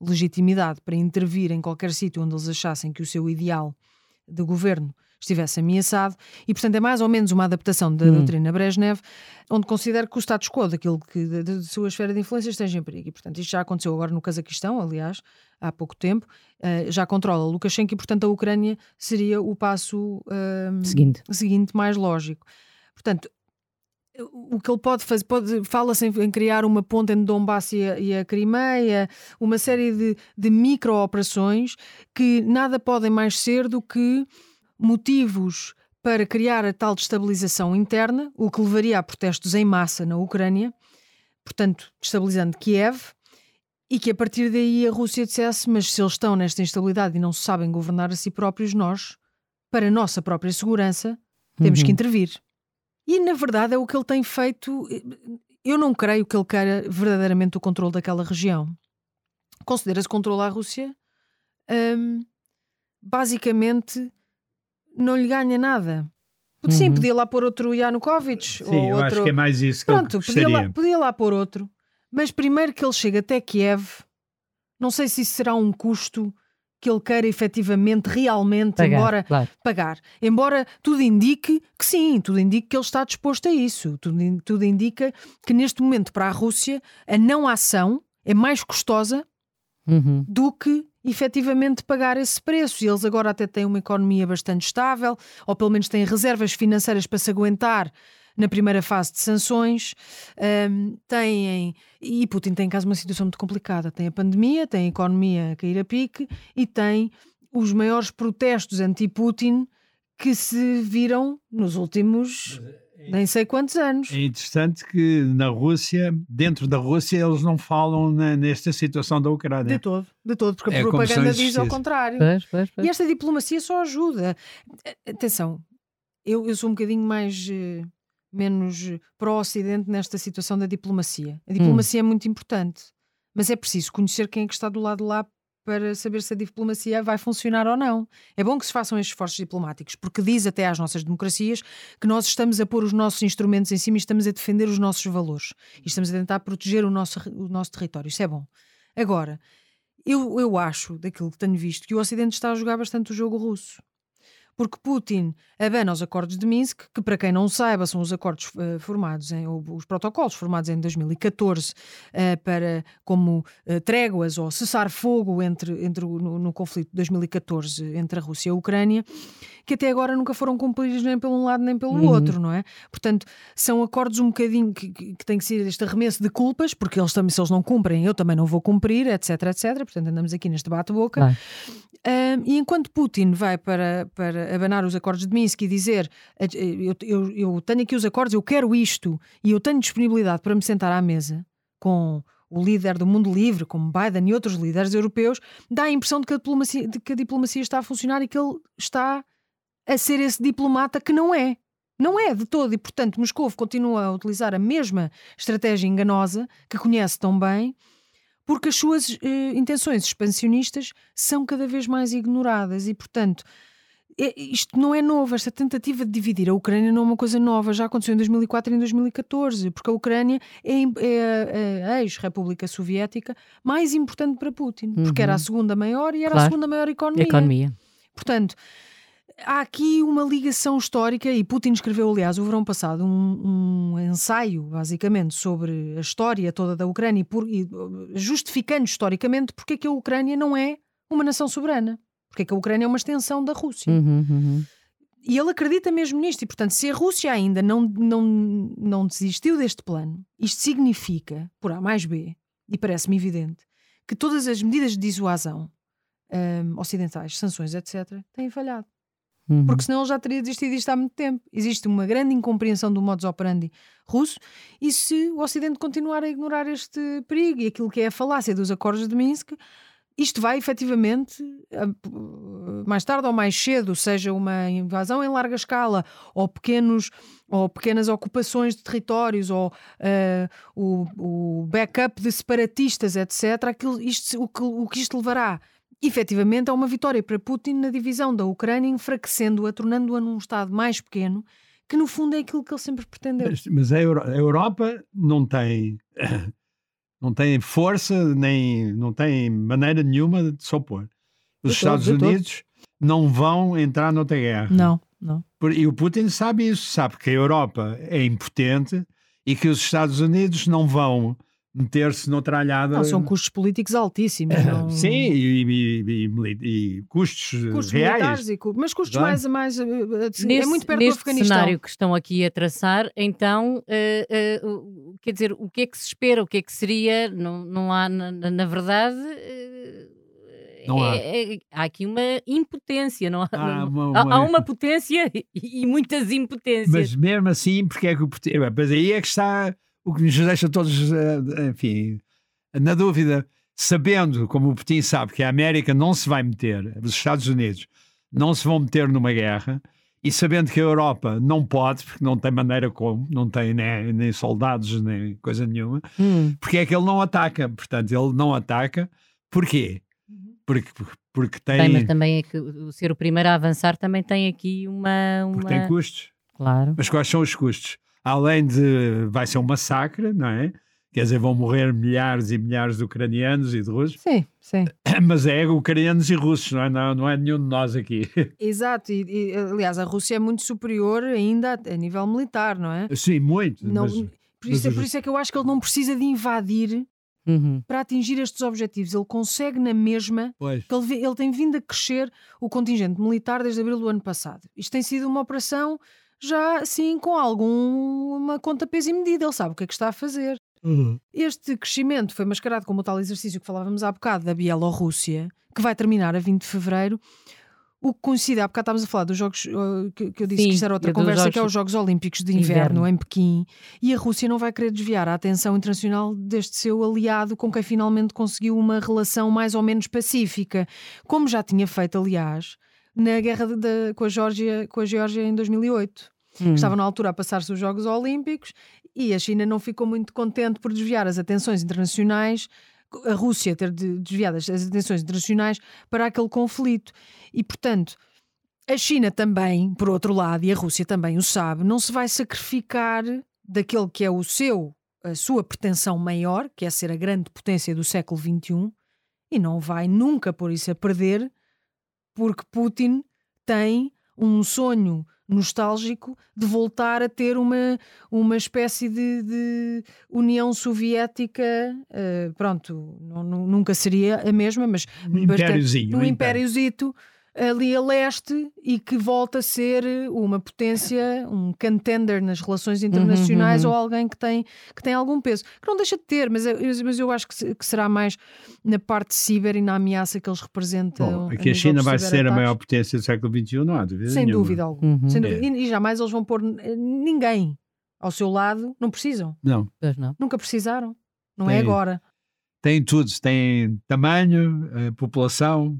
legitimidade para intervir em qualquer sítio onde eles achassem que o seu ideal de governo estivesse ameaçado, e portanto é mais ou menos uma adaptação da hum. doutrina Brezhnev, onde considera que o status quo daquilo que da, sua esfera de influência esteja em perigo. E portanto isto já aconteceu agora no Cazaquistão, aliás, há pouco tempo, uh, já controla Lukashenko e portanto a Ucrânia seria o passo uh, seguinte. seguinte mais lógico. Portanto, o que ele pode fazer, pode, fala-se em, em, criar uma ponte entre Donbass e a, e a Crimeia, uma série de, de micro-operações que nada podem mais ser do que motivos para criar a tal destabilização interna, o que levaria a protestos em massa na Ucrânia, portanto, destabilizando Kiev, e que a partir daí a Rússia dissesse: Mas se eles estão nesta instabilidade e não sabem governar a si próprios, nós, para a nossa própria segurança, temos uhum. que intervir. E na verdade é o que ele tem feito. Eu não creio que ele queira verdadeiramente o controle daquela região. Considera-se controlar a Rússia hum, basicamente não lhe ganha nada. Sim, uhum. podia lá pôr outro Yanukovych. Sim, ou eu outro... acho que é mais isso que Pronto, eu podia lá, podia lá pôr outro. Mas primeiro que ele chegue até Kiev, não sei se isso será um custo que ele queira efetivamente, realmente, pagar, embora claro. pagar. Embora tudo indique que sim, tudo indique que ele está disposto a isso. Tudo, tudo indica que neste momento, para a Rússia, a não ação é mais custosa uhum. do que efetivamente pagar esse preço. E eles agora até têm uma economia bastante estável, ou pelo menos têm reservas financeiras para se aguentar na primeira fase de sanções. Um, têm, e Putin tem em casa uma situação muito complicada. Tem a pandemia, tem a economia a cair a pique e tem os maiores protestos anti-Putin que se viram nos últimos nem sei quantos anos. É interessante que na Rússia, dentro da Rússia, eles não falam na, nesta situação da Ucrânia. De todo, de todo, porque a é propaganda diz ao contrário. Pois, pois, pois. E esta diplomacia só ajuda. Atenção, eu, eu sou um bocadinho mais. Uh, menos pró-Ocidente nesta situação da diplomacia. A diplomacia hum. é muito importante, mas é preciso conhecer quem é que está do lado de lá para saber se a diplomacia vai funcionar ou não. É bom que se façam estes esforços diplomáticos, porque diz até às nossas democracias que nós estamos a pôr os nossos instrumentos em cima e estamos a defender os nossos valores e estamos a tentar proteger o nosso, o nosso território. Isso é bom. Agora, eu, eu acho, daquilo que tenho visto, que o Ocidente está a jogar bastante o jogo russo porque Putin abana os acordos de Minsk, que para quem não saiba são os acordos uh, formados em, ou os protocolos formados em 2014 uh, eh, para como uh, tréguas ou cessar fogo entre, entre o, no, no, conflito de 2014 entre a Rússia e a Ucrânia, que até agora nunca foram cumpridos nem pelo um lado nem pelo uhum. outro, não é? Portanto, são acordos um bocadinho que, que, que tem que ser este arremesso de culpas, porque eles também, se eles não cumprem, eu também não vou cumprir, etc, etc. Portanto, andamos aqui neste bate-boca. e enquanto Putin vai para, para abanar os acordos de Minsk e dizer eu, eu, eu tenho aqui os acordos, eu quero isto e eu tenho disponibilidade para me sentar à mesa com o líder do mundo livre, como Biden e outros líderes europeus, dá a impressão de que a diplomacia, de que a diplomacia está a funcionar e que ele está a ser esse diplomata que não é. Não é de todo, e portanto Moscou continua a utilizar a mesma estratégia enganosa que conhece tão bem porque as suas eh, intenções expansionistas são cada vez mais ignoradas e, portanto, isto não é novo, esta tentativa de dividir a Ucrânia não é uma coisa nova, já aconteceu em 2004 e em 2014, porque a Ucrânia é, é a ex-República Soviética mais importante para Putin, uhum. porque era a uhum. segunda maior e era claro. a segunda maior economia. economia. Portanto, há aqui uma ligação histórica, e Putin escreveu, aliás, o verão passado, um, um ensaio, basicamente, sobre a história toda da Ucrânia, e, por, e justificando historicamente porque é que a Ucrânia não é uma nação soberana, porque é que a Ucrânia é uma extensão da Rússia. Uhum, uhum. E ele acredita mesmo nisto, e portanto, se a Rússia ainda não, não, não desistiu deste plano, isto significa, por A mais B, e parece-me evidente, que todas as medidas de dissuasão um, ocidentais, sanções, etc., têm falhado. Uhum. Porque senão ele já teria desistido disto há muito tempo. Existe uma grande incompreensão do modus operandi russo e se o Ocidente continuar a ignorar este perigo e aquilo que é a falácia dos acordos de Minsk, isto vai efetivamente, mais tarde ou mais cedo, seja uma invasão em larga escala ou, pequenos, ou pequenas ocupações de territórios ou uh, o, o backup de separatistas, etc., aquilo, isto, o, que, o que isto levará efetivamente a uma vitória para Putin na divisão da Ucrânia, enfraquecendo-a, tornando-a num Estado mais pequeno, que no fundo é aquilo que ele sempre pretendeu. Mas, mas a, Euro, a Europa não tem não tem força nem não tem maneira nenhuma de se opor. Os de Estados todo, Unidos não vão entrar noutra guerra. Não, não. E o Putin sabe isso, sabe que a Europa é impotente e que os Estados Unidos não vão meter-se noutra alhada. Não, são custos políticos altíssimos. Não... Sim, e, e, e, e custos, custos reais. E, mas custos mais, mais. Eh, eh, neste, é muito perto do Afeganistão. cenário que estão aqui a traçar, então, uh, uh, quer dizer, o que é que se espera? O que é que seria? Não, não há, na, na verdade. Uh, não há. É, é, há aqui uma impotência, não há, há, uma, uma... há uma potência e, e, muitas impotências. Mas mesmo assim, porque é que o Mas aí é que está o que nos deixa todos, eh, enfim, na dúvida, sabendo, como o Putin sabe, que a América não se vai meter, os Estados Unidos não se vão meter numa guerra, e sabendo que a Europa não pode, porque não tem maneira como, não tem nem, nem soldados, nem coisa nenhuma, hum. porque é que ele não ataca? Portanto, ele não ataca, porquê? Uhum. Porque, porque tem. Bem, mas também é que ser o primeiro a avançar também tem aqui uma. uma... Porque tem custos. Claro. Mas quais são os custos? além de vai ser um massacre, não é? Quer dizer, vão morrer milhares e milhares de ucranianos e de russos. Sim, sim. Mas é ucranianos e russos, não é, não, não é nenhum de nós aqui. Exato, e, e, aliás, a Rússia é muito superior ainda a, nível militar, não é? Sim, muito. Não, mas, por, isso, mas... por isso é que eu acho que ele não precisa de invadir Uhum. para atingir estes objetivos. Ele consegue na mesma, pois. que ele, ele, tem vindo a crescer o contingente militar desde abril do ano passado. Isto tem sido uma operação já assim com alguma conta, peso e medida. Ele sabe o que é que está a fazer. Uhum. Este crescimento foi mascarado como o tal exercício que falávamos há bocado da Bielorrússia, que vai terminar a 20 de fevereiro. O que coincide, há bocado estávamos a falar dos Jogos, uh, que, que, eu disse Sim, que isto era outra conversa, jogos... que é os Jogos Olímpicos de Inverno, Inverno, em Pequim, e a Rússia não vai querer desviar a atenção internacional deste seu aliado com quem finalmente conseguiu uma relação mais ou menos pacífica, como já tinha feito, aliás, na guerra de, de, com, a Geórgia, com a Geórgia em 2008. Hum. Estava na altura a passar-se os Jogos Olímpicos e a China não ficou muito contente por desviar as atenções internacionais, a Rússia ter desviado as atenções internacionais para aquele conflito. E, portanto, a China também, por outro lado, e a Rússia também o sabe, não se vai sacrificar daquele que é o seu, a sua pretensão maior, que é ser a grande potência do século XXI, e não vai nunca pôr isso a perder, porque Putin tem um sonho nostálgico de voltar a ter uma, uma espécie de, de União Soviética. Uh, pronto, não, nunca seria a mesma, mas um impériozinho, um impériozito ali a leste e que volta a ser uma potência, um contender nas relações uhum, internacionais uhum, uhum. ou alguém que tem, que tem algum peso. Que não deixa de ter, mas, mas eu acho que, que será mais na parte ciber e na ameaça que eles representam. Bom, é que a China vai ser a maior potência do século XXI, não há dúvida Sem nenhuma. dúvida alguma. Uhum. Sem dúvida. É. E, e jamais eles vão pôr ninguém ao seu lado, não precisam. Não. não. Nunca precisaram. Não é tem, é agora. Tem tudo, tem tamanho, população,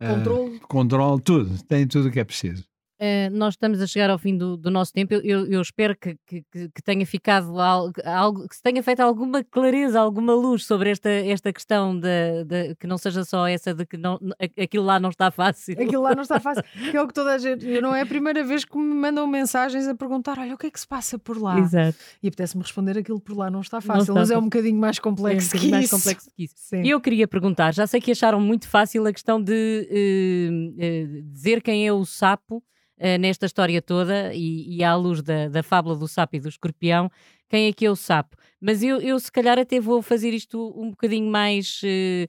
Controle. Uh, controle, tudo. Tem tudo o que é preciso. Uh, nós estamos a chegar ao fim do, do nosso tempo. Eu, eu, eu espero que, que, que, tenha ficado algo, que se tenha feito alguma clareza, alguma luz sobre esta, esta questão de, de, que não seja só essa de que não, aquilo lá não está fácil. Aquilo lá não está fácil, que é o que toda a gente. Não é a primeira vez que me mandam mensagens a perguntar: olha, o que é que se passa por lá? Exato. E apetece-me responder aquilo por lá não está fácil, não está mas é um bocadinho mais complexo, é um que, mais isso. complexo que isso. E eu queria perguntar: já sei que acharam muito fácil a questão de uh, uh, dizer quem é o sapo uh, nesta história toda e, e à luz da, da fábula do sapo e do escorpião, quem é que é o sapo? Mas eu, eu se calhar até vou fazer isto um bocadinho mais uh,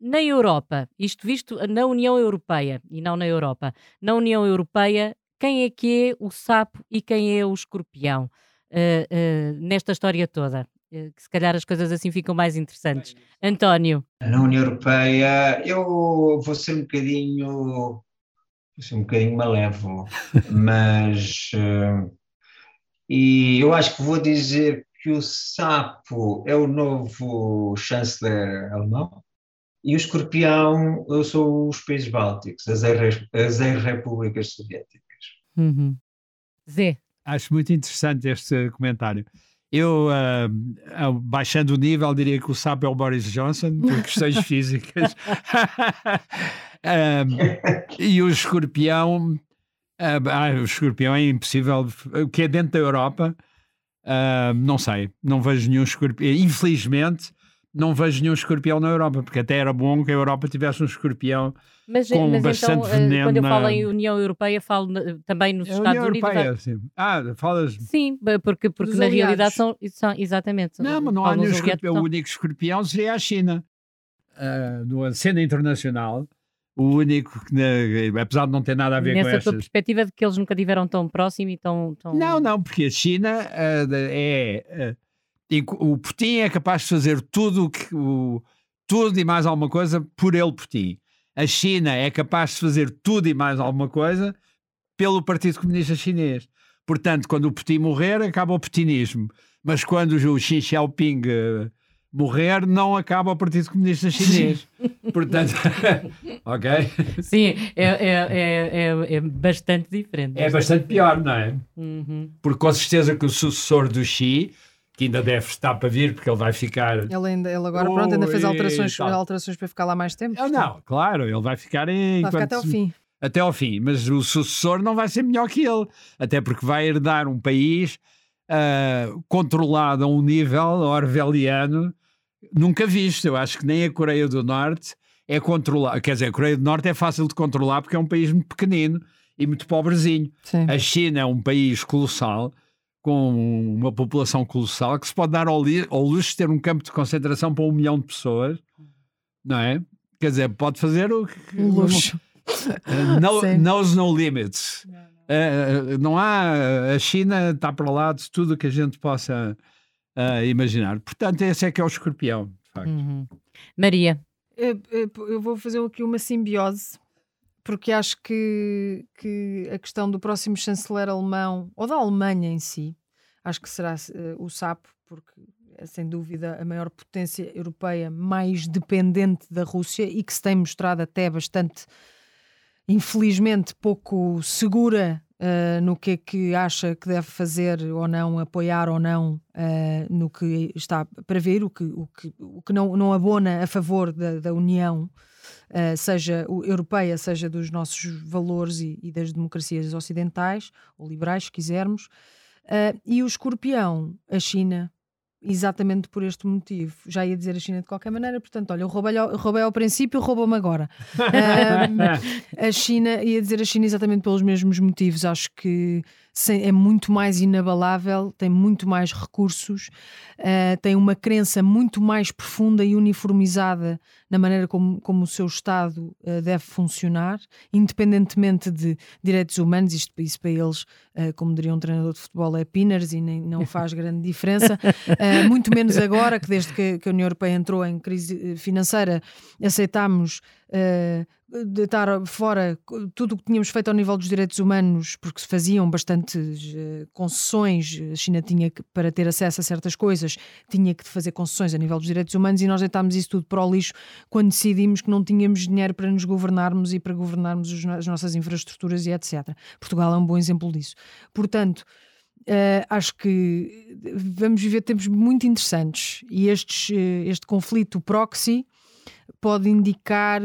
na Europa, isto visto na União Europeia e não na Europa. Na União Europeia, quem é que é o sapo e quem é o escorpião uh, uh, nesta história toda? que se calhar as coisas assim ficam mais interessantes. António. Na União Europeia, eu vou ser um bocadinho assim, um bocadinho malévolo, mas uh, e eu acho que vou dizer que o sapo é o novo chanceler alemão e o escorpião são os países bálticos, as ex-repúblicas soviéticas. Uhum. Zé. Acho muito interessante este comentário. Eu, uh, baixando o nível, diria que o sapo é o Boris Johnson, por questões físicas. um, e o escorpião, uh, ah, o escorpião é impossível, o que é dentro da Europa, uh, não sei, não vejo nenhum escorpião. Infelizmente, não vejo nenhum escorpião na Europa, porque até era bom que a Europa tivesse um escorpião mas, com mas bastante então, veneno. Quando eu falo na... em União Europeia, falo na, também nos é Estados Unidos. Europeia, sim. Ah, falas. Sim, porque, porque na aliados. realidade são, são exatamente. Não, mas não há nenhum escorpião. O único escorpião seria a China. Uh, no cena internacional, o único que, apesar de não ter nada a ver Nessa com essa perspectiva de que eles nunca tiveram tão próximo e tão. tão... Não, não, porque a China uh, é. Uh, o Putin é capaz de fazer tudo que o, tudo e mais alguma coisa por ele Putin. A China é capaz de fazer tudo e mais alguma coisa pelo Partido Comunista Chinês. Portanto, quando o Putin morrer, acaba o putinismo. Mas quando o Xi Jinping uh, morrer, não acaba o Partido Comunista Chinês. Portanto, ok? Sim, é, é, é, é, bastante diferente. É bastante pior, não é? Uhum. Porque com certeza que o sucessor do Xi que ainda deve estar para vir, porque ele vai ficar. Ele, ainda, ele agora, pronto, ainda fez alterações, alterações para ficar lá mais tempo. Não, não, claro, ele vai ficar em. Vai ficar até ao fim. Até ao fim, mas o sucessor não vai ser melhor que ele, até porque vai herdar um país uh, controlado a um nível orwelliano nunca visto. Eu acho que nem a Coreia do Norte é controlada. Quer dizer, a Coreia do Norte é fácil de controlar porque é um país muito pequenino e muito pobrezinho. Sim. A China é um país colossal com uma população colossal que se pode dar ao, ao luxo de ter um campo de concentração para um milhão de pessoas, não é? Quer dizer, pode fazer o que. luxo. no, knows no limits. Não, não. Uh, não há. A China está para lá de tudo o que a gente possa uh, imaginar. Portanto, esse é que é o escorpião, de facto. Uhum. Maria. Eu, eu vou fazer aqui uma simbiose porque acho que, que a questão do próximo chanceler alemão, ou da Alemanha em si, acho que será uh, o sapo, porque é sem dúvida a maior potência europeia mais dependente da Rússia e que se tem mostrado até bastante, infelizmente, pouco segura uh, no que é que acha que deve fazer ou não, apoiar ou não uh, no que está para ver, o que, o que, o que não, não abona a favor da, da União uh, seja europeia, seja dos nossos valores e, e, das democracias ocidentais ou liberais, se quisermos. E o escorpião, a China, exatamente por este motivo. Já ia dizer a China de qualquer maneira, portanto, olha, eu roubei, eu roubei ao princípio, roubou-me agora. um, a China, ia dizer a China exatamente pelos mesmos motivos. Acho que é muito mais inabalável, tem muito mais recursos, uh, tem uma crença muito mais profunda e uniformizada na maneira como, como o seu Estado uh, deve funcionar, independentemente de direitos humanos. Isto, isso para eles, uh, como diria um treinador de futebol, é pinners e nem, não faz grande diferença. muito menos agora que desde que, que, a União Europeia entrou em crise financeira, aceitámos deitar fora tudo o que tínhamos feito ao nível dos direitos humanos, porque se faziam bastantes uh, concessões, a China tinha que, para ter acesso a certas coisas, tinha que fazer concessões a nível dos direitos humanos e nós deitámos isso tudo para o lixo quando decidimos que não tínhamos dinheiro para nos governarmos e para governarmos os, as nossas infraestruturas e etc. Portugal é um bom exemplo disso. Portanto, Uh, acho que vamos viver tempos muito interessantes e estes, uh, este conflito proxy pode indicar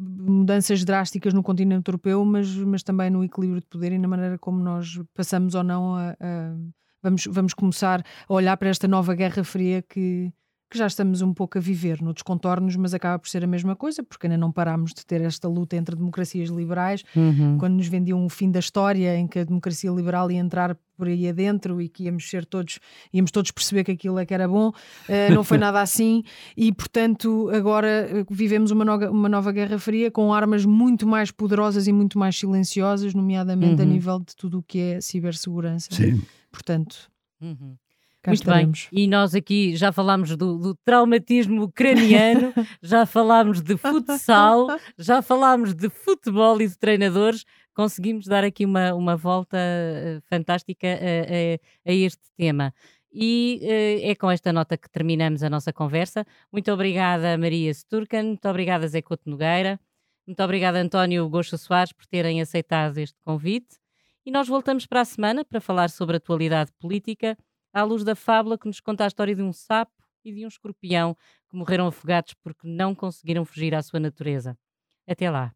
mudanças drásticas no continente europeu, mas, mas também no equilíbrio de poder e na maneira como nós passamos ou não a, a vamos, vamos começar a olhar para esta nova Guerra Fria que, que já estamos um pouco a viver noutros contornos, mas acaba por ser a mesma coisa, porque ainda não parámos de ter esta luta entre democracias liberais, uhum. quando nos vendiam o fim da história em que a democracia liberal ia entrar por aí adentro e que íamos ser todos, íamos todos perceber que aquilo é que era bom, uh, não foi nada assim, e portanto agora eh, vivemos uma, nova, uma nova Guerra Fria com armas muito mais poderosas e muito mais silenciosas, nomeadamente uhum. a nível de tudo o que é cibersegurança. Sim. Portanto. Uhum. Cá Muito estaremos. bem. E nós aqui já falámos do, do traumatismo ucraniano, já falámos de futsal, já falámos de futebol e de treinadores. Conseguimos dar aqui uma, uma volta uh, fantástica a, a, a, este tema. E uh, é com esta nota que terminamos a nossa conversa. Muito obrigada, Maria Sturcan. Muito obrigada, Zé Couto Nogueira. Muito obrigada, António Gosto Soares, por terem aceitado este convite. E nós voltamos para a semana para falar sobre atualidade política à luz da fábula que nos conta a história de um sapo e de um escorpião que morreram afogados porque não conseguiram fugir à sua natureza. Até lá.